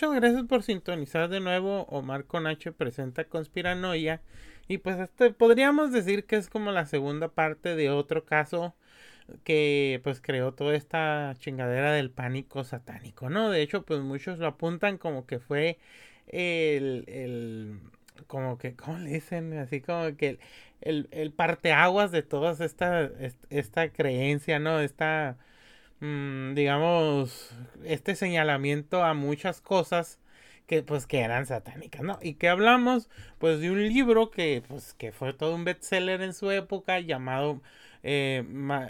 Muchas gracias por sintonizar de nuevo. Omar Conache presenta Conspiranoia. Y pues este podríamos decir que es como la segunda parte de otro caso que pues creó toda esta chingadera del pánico satánico, ¿no? De hecho, pues muchos lo apuntan como que fue el, el como que, ¿cómo le dicen? Así como que el, el, parteaguas de toda esta, esta creencia, ¿no? Esta Mm, digamos, este señalamiento a muchas cosas que pues que eran satánicas, ¿no? Y que hablamos pues de un libro que pues que fue todo un bestseller en su época llamado eh,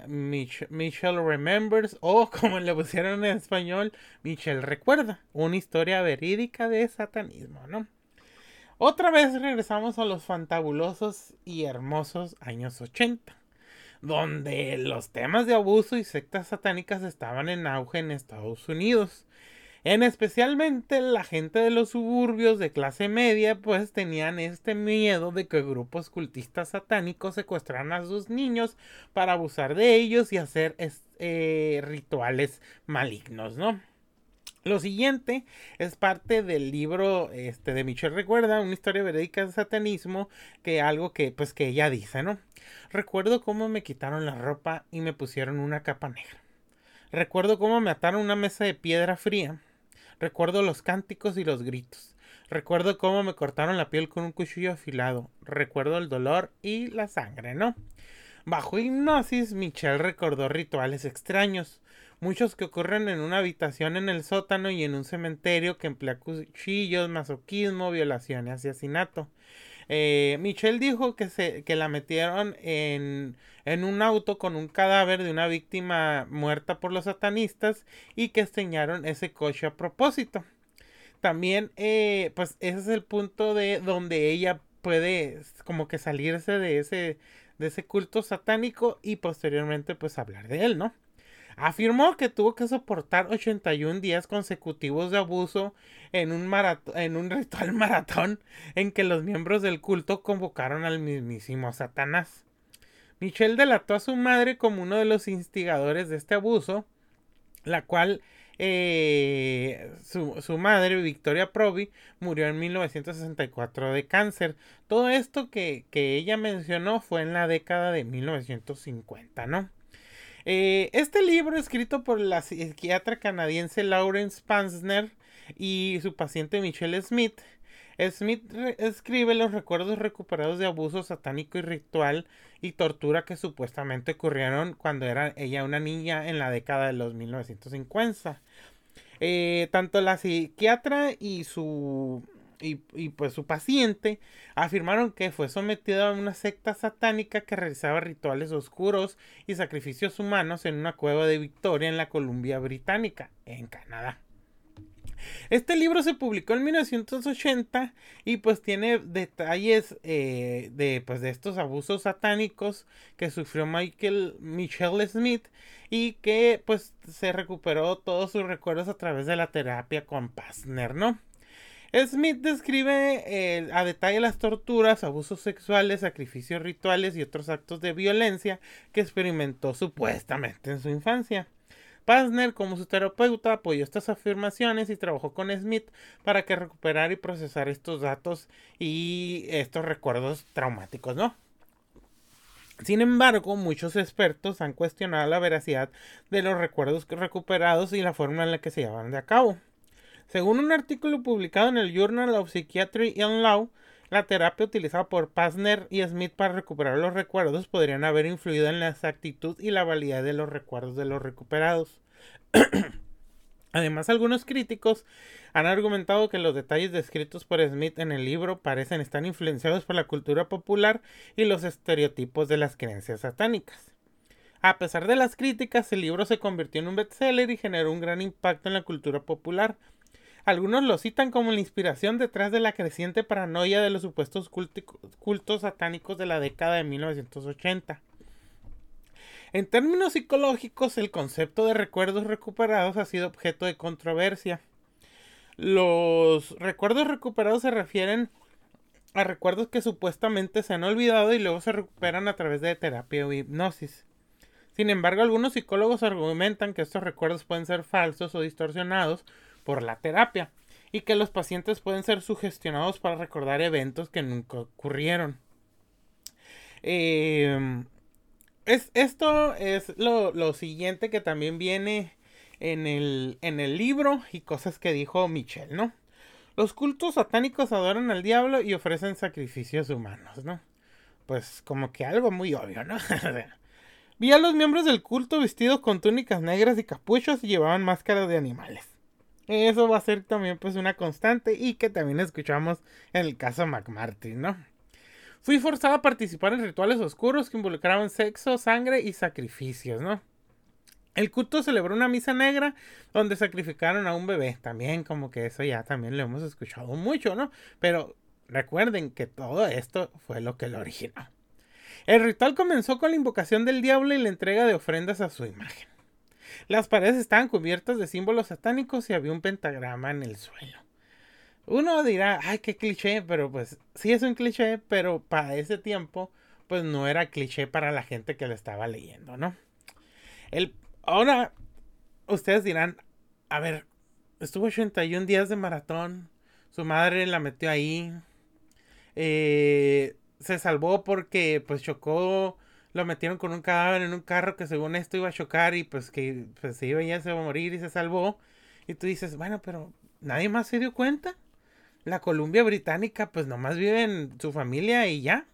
Michelle Remembers o como le pusieron en español Michelle Recuerda, una historia verídica de satanismo, ¿no? Otra vez regresamos a los fantabulosos y hermosos años 80 donde los temas de abuso y sectas satánicas estaban en auge en Estados Unidos. En especialmente la gente de los suburbios de clase media pues tenían este miedo de que grupos cultistas satánicos secuestraran a sus niños para abusar de ellos y hacer eh, rituales malignos, ¿no? Lo siguiente es parte del libro este, de Michelle Recuerda, una historia verídica de satanismo, que algo que pues que ella dice, ¿no? Recuerdo cómo me quitaron la ropa y me pusieron una capa negra. Recuerdo cómo me ataron una mesa de piedra fría. Recuerdo los cánticos y los gritos. Recuerdo cómo me cortaron la piel con un cuchillo afilado. Recuerdo el dolor y la sangre, ¿no? Bajo hipnosis, Michelle recordó rituales extraños muchos que ocurren en una habitación en el sótano y en un cementerio que emplea cuchillos, masoquismo, violación y asesinato. Eh, Michelle dijo que, se, que la metieron en, en, un auto con un cadáver de una víctima muerta por los satanistas y que esteñaron ese coche a propósito. También, eh, pues ese es el punto de donde ella puede como que salirse de ese, de ese culto satánico y posteriormente pues hablar de él, ¿no? Afirmó que tuvo que soportar 81 días consecutivos de abuso en un, en un ritual maratón en que los miembros del culto convocaron al mismísimo Satanás. Michelle delató a su madre como uno de los instigadores de este abuso, la cual eh, su, madre, Victoria Proby, murió en 1964 de cáncer. Todo esto que, que ella mencionó fue en la década de 1950, ¿no? Eh, este libro, escrito por la psiquiatra canadiense Lawrence Pansner y su paciente Michelle Smith, Smith escribe los recuerdos recuperados de abuso satánico y ritual y tortura que supuestamente ocurrieron cuando era ella una niña en la década de los 1950. Eh, tanto la psiquiatra y su y, pues su paciente afirmaron que fue sometido a una secta satánica que realizaba rituales oscuros y sacrificios humanos en una cueva de Victoria en la Columbia Británica, en Canadá. Este libro se publicó en 1980 y pues tiene detalles eh, de, pues, de estos abusos satánicos que sufrió Michael Michelle Smith y que pues se recuperó todos sus recuerdos a través de la terapia con Pasner, ¿no? Smith describe eh, a detalle las torturas, abusos sexuales, sacrificios rituales y otros actos de violencia que experimentó supuestamente en su infancia. Pasner, como su terapeuta, apoyó estas afirmaciones y trabajó con Smith para que recuperara y procesara estos datos y estos recuerdos traumáticos, ¿no? Sin embargo, muchos expertos han cuestionado la veracidad de los recuerdos recuperados y la forma en la que se llevan de cabo. Según un artículo publicado en el Journal of Psychiatry and Law, la terapia utilizada por Pasner y Smith para recuperar los recuerdos podrían haber influido en la exactitud y la validez de los recuerdos de los recuperados. Además, algunos críticos han argumentado que los detalles descritos por Smith en el libro parecen estar influenciados por la cultura popular y los estereotipos de las creencias satánicas. A pesar de las críticas, el libro se convirtió en un bestseller y generó un gran impacto en la cultura popular, algunos lo citan como la inspiración detrás de la creciente paranoia de los supuestos cultos satánicos de la década de 1980. En términos psicológicos, el concepto de recuerdos recuperados ha sido objeto de controversia. Los recuerdos recuperados se refieren a recuerdos que supuestamente se han olvidado y luego se recuperan a través de terapia o hipnosis. Sin embargo, algunos psicólogos argumentan que estos recuerdos pueden ser falsos o distorsionados por la terapia. y que los pacientes pueden ser sugestionados para recordar eventos que nunca ocurrieron. Em, es, esto es lo, lo, siguiente que también viene en el, en el libro y cosas que dijo Michelle, ¿no? Los cultos satánicos adoran al diablo y ofrecen sacrificios humanos, ¿no? Pues como que algo muy obvio, ¿no? Vi a los miembros del culto vestidos con túnicas negras y capuchos y llevaban máscaras de animales. Eso va a ser también pues una constante y que también escuchamos en el caso McMartin, ¿no? Fui forzado a participar en rituales oscuros que involucraban sexo, sangre y sacrificios, ¿no? El culto celebró una misa negra donde sacrificaron a un bebé. También como que eso ya también lo hemos escuchado mucho, ¿no? Pero recuerden que todo esto fue lo que lo originó. El ritual comenzó con la invocación del diablo y la entrega de ofrendas a su imagen. Las paredes estaban cubiertas de símbolos satánicos y había un pentagrama en el suelo. Uno dirá, ay, qué cliché, pero pues sí es un cliché, pero para ese tiempo, pues no era cliché para la gente que lo estaba leyendo, ¿no? El, ahora, ustedes dirán, a ver, estuvo 81 días de maratón, su madre la metió ahí, eh, se salvó porque pues chocó, lo metieron con un cadáver en un carro que según esto iba a chocar y pues que pues, se iba ya se iba a morir y se salvó. Y tú dices, bueno, pero nadie más se dio cuenta. La Columbia Británica pues nomás vive en su familia y ya.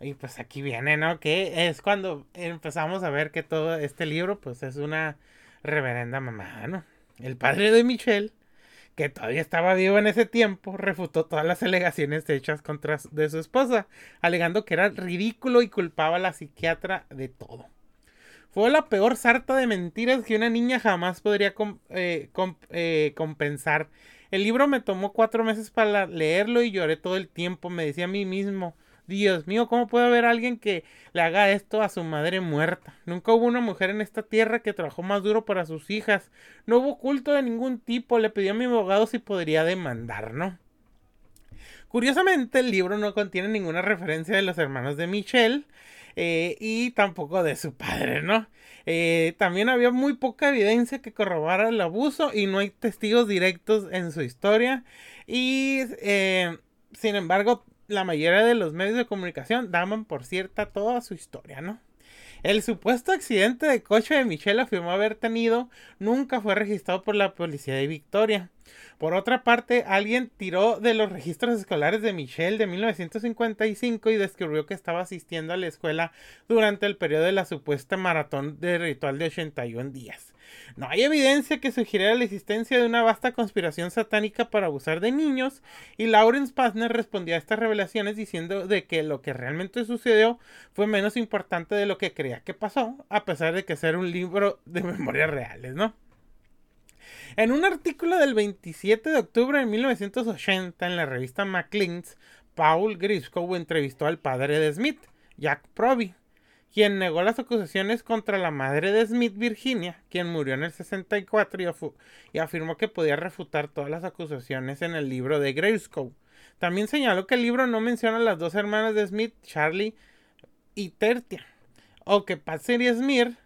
Y pues aquí viene, ¿no? Que es cuando empezamos a ver que todo este libro pues es una reverenda mamá, ¿no? El padre de Michelle que todavía estaba vivo en ese tiempo, refutó todas las alegaciones hechas contra de su esposa, alegando que era ridículo y culpaba a la psiquiatra de todo. Fue la peor sarta de mentiras que una niña jamás podría eh, eh, compensar. El libro me tomó cuatro meses para leerlo y lloré todo el tiempo. Me decía a mí mismo, Dios mío, ¿cómo puede haber alguien que le haga esto a su madre muerta? Nunca hubo una mujer en esta tierra que trabajó más duro para sus hijas. No hubo culto de ningún tipo. Le pedí a mi abogado si podría demandar, ¿no? Curiosamente, el libro no contiene ninguna referencia de los hermanos de Michelle eh, y tampoco de su padre, ¿no? Eh, también había muy poca evidencia que corrobara el abuso y no hay testigos directos en su historia. Y, eh, sin embargo, la mayoría de los medios de comunicación daban por cierta toda su historia, ¿no? El supuesto accidente de coche de Michelle afirmó haber tenido nunca fue registrado por la policía de Victoria. Por otra parte, alguien tiró de los registros escolares de Michelle de 1955 y descubrió que estaba asistiendo a la escuela durante el periodo de la supuesta maratón de ritual de 81 días. No hay evidencia que sugiriera la existencia de una vasta conspiración satánica para abusar de niños, y Lawrence Pazner respondió a estas revelaciones diciendo de que lo que realmente sucedió fue menos importante de lo que creía que pasó, a pesar de que ser un libro de memorias reales, ¿no? En un artículo del 27 de octubre de 1980 en la revista Maclean's, Paul Griscoe entrevistó al padre de Smith, Jack Proby, quien negó las acusaciones contra la madre de Smith, Virginia, quien murió en el 64 y, afirmó que podía refutar todas las acusaciones en el libro de Griscoe. También señaló que el libro no menciona a las dos hermanas de Smith, Charlie y Tertia, o que Patsy y Smith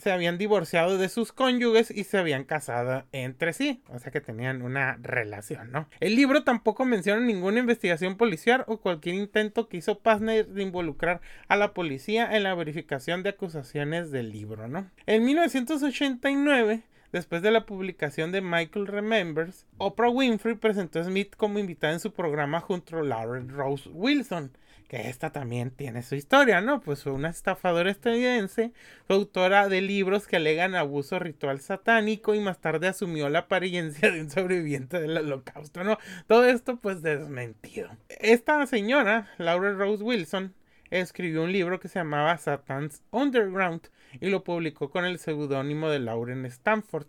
se habían divorciado de sus cónyuges y se habían casado entre sí, o sea que tenían una relación, ¿no? El libro tampoco menciona ninguna investigación policial o cualquier intento que hizo Pazner de involucrar a la policía en la verificación de acusaciones del libro, ¿no? En 1989 Después de la publicación de Michael Remembers, Oprah Winfrey presentó a Smith como invitada en su programa junto a Lauren Rose Wilson, que esta también tiene su historia, ¿no? Pues fue una estafadora estadounidense, fue autora de libros que alegan abuso ritual satánico y más tarde asumió la apariencia de un sobreviviente del holocausto, ¿no? Todo esto pues desmentido. Esta señora, Laura Rose Wilson, escribió un libro que se llamaba Satan's Underground y lo publicó con el seudónimo de Lauren Stanford.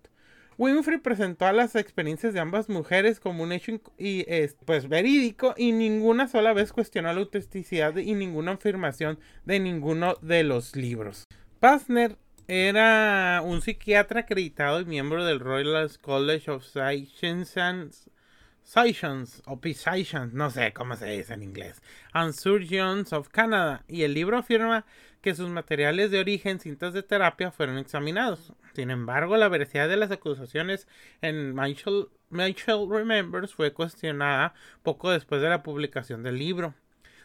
Winfrey presentó a las experiencias de ambas mujeres como un hecho y, pues, verídico y ninguna sola vez cuestionó la autenticidad y ninguna afirmación de ninguno de los libros. Pazner era un psiquiatra acreditado y miembro del Royal College of Sciences Science o no sé cómo se dice en inglés, and Surgeons of Canada, y el libro afirma que sus materiales de origen, cintas de terapia, fueron examinados. Sin embargo, la veracidad de las acusaciones en Michael Michael Remembers fue cuestionada poco después de la publicación del libro.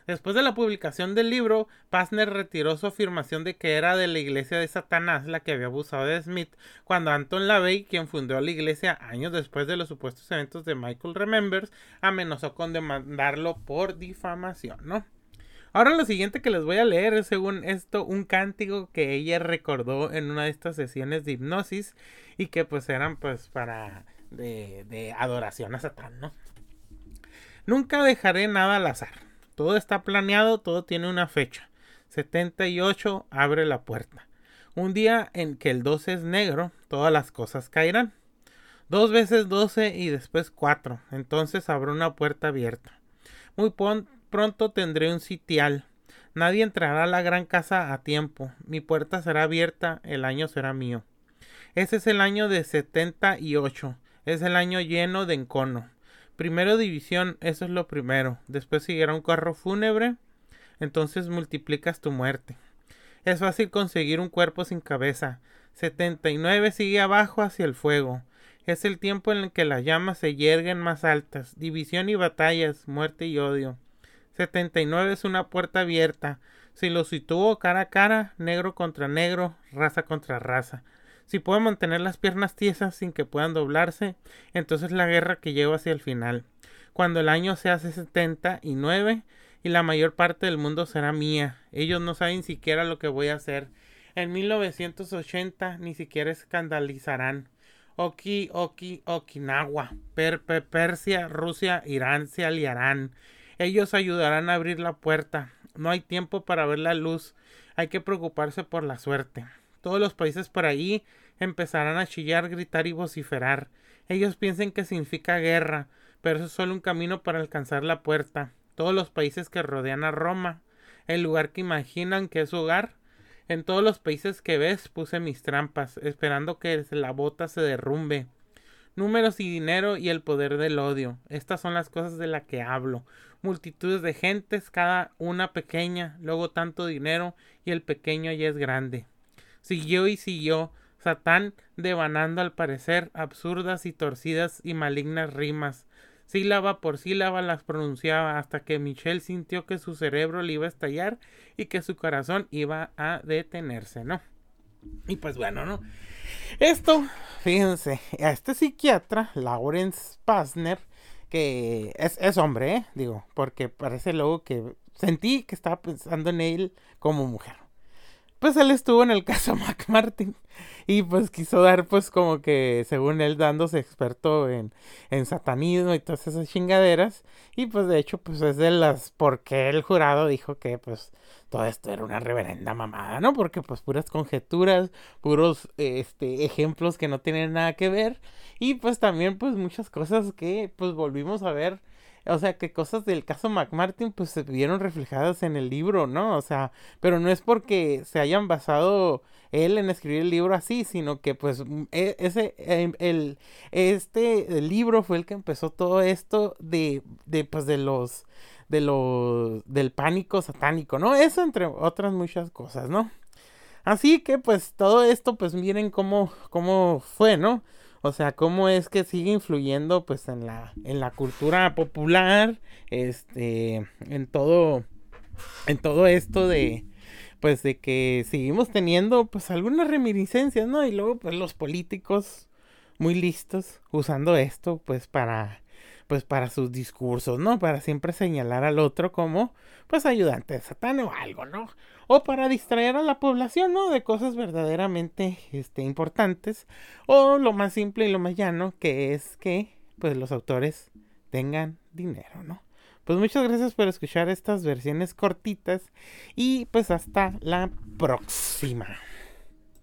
Después de la publicación del libro, Pazner retiró su afirmación de que era de la iglesia de Satanás la que había abusado de Smith, cuando Anton LaVey, quien fundó la iglesia años después de los supuestos eventos de Michael Remembers, amenazó con demandarlo por difamación, ¿no? Ahora lo siguiente que les voy a leer es según esto un cántico que ella recordó en una de estas sesiones de hipnosis y que pues eran pues para de, de adoración a Satán, ¿no? Nunca dejaré nada al azar. Todo está planeado, todo tiene una fecha. 78 abre la puerta. Un día en que el 12 es negro, todas las cosas caerán. Dos veces 12 y después 4. Entonces habrá una puerta abierta. Muy pronto tendré un sitial. Nadie entrará a la gran casa a tiempo. Mi puerta será abierta, el año será mío. Ese es el año de 78. Es el año lleno de encono. Primero división, eso es lo primero. Después seguirá un carro fúnebre. Entonces multiplicas tu muerte. Es fácil conseguir un cuerpo sin cabeza. 79 sigue abajo hacia el fuego. Es el tiempo en el que las llamas se yerguen más altas. División y batallas, muerte y odio. 79 es una puerta abierta. Si lo sitúo cara a cara, negro contra negro, raza contra raza. Si puedo mantener las piernas tiesas sin que puedan doblarse, entonces la guerra que llevo hacia el final. Cuando el año se hace 79 y la mayor parte del mundo será mía. Ellos no saben siquiera lo que voy a hacer. En 1980 ni siquiera escandalizarán. Oki, Oki, Okinawa, per, Persia, Rusia, Irán se aliarán. Ellos ayudarán a abrir la puerta. No hay tiempo para ver la luz. Hay que preocuparse por la suerte. Todos los países por ahí empezarán a chillar, gritar y vociferar. Ellos piensan que significa guerra, pero eso es solo un camino para alcanzar la puerta. Todos los países que rodean a Roma, el lugar que imaginan que es hogar. En todos los países que ves puse mis trampas, esperando que la bota se derrumbe. Números y dinero y el poder del odio. Estas son las cosas de las que hablo. Multitudes de gentes, cada una pequeña, luego tanto dinero y el pequeño ya es grande. Siguió y siguió, Satán devanando al parecer absurdas y torcidas y malignas rimas. Sílaba por sílaba las pronunciaba hasta que Michelle sintió que su cerebro le iba a estallar y que su corazón iba a detenerse, ¿no? Y pues bueno, ¿no? Esto, fíjense, a este psiquiatra, Lawrence Pasner, que es, es hombre, ¿eh? digo, porque parece luego que sentí que estaba pensando en él como mujer pues él estuvo en el caso McMartin y pues quiso dar pues como que según él dándose experto en, en satanismo y todas esas chingaderas y pues de hecho pues es de las porque el jurado dijo que pues todo esto era una reverenda mamada, ¿no? Porque pues puras conjeturas, puros este ejemplos que no tienen nada que ver y pues también pues muchas cosas que pues volvimos a ver o sea, que cosas del caso McMartin pues se vieron reflejadas en el libro, ¿no? O sea, pero no es porque se hayan basado él en escribir el libro así, sino que pues mm, e, ese em, el este libro fue el que empezó todo esto de de pues de los de los del pánico satánico, ¿no? Eso entre otras muchas cosas, ¿no? Así que pues todo esto pues miren cómo cómo fue, ¿no? O sea, cómo es que sigue influyendo pues en la, en la cultura popular, este, en todo, en todo esto de, pues de que seguimos teniendo pues algunas reminiscencias, ¿no? Y luego pues los políticos muy listos usando esto pues para pues para sus discursos, ¿no? Para siempre señalar al otro como pues ayudante de Satán o algo, ¿no? O para distraer a la población, ¿no? De cosas verdaderamente este, importantes. O lo más simple y lo más llano, que es que pues los autores tengan dinero, ¿no? Pues muchas gracias por escuchar estas versiones cortitas y pues hasta la próxima.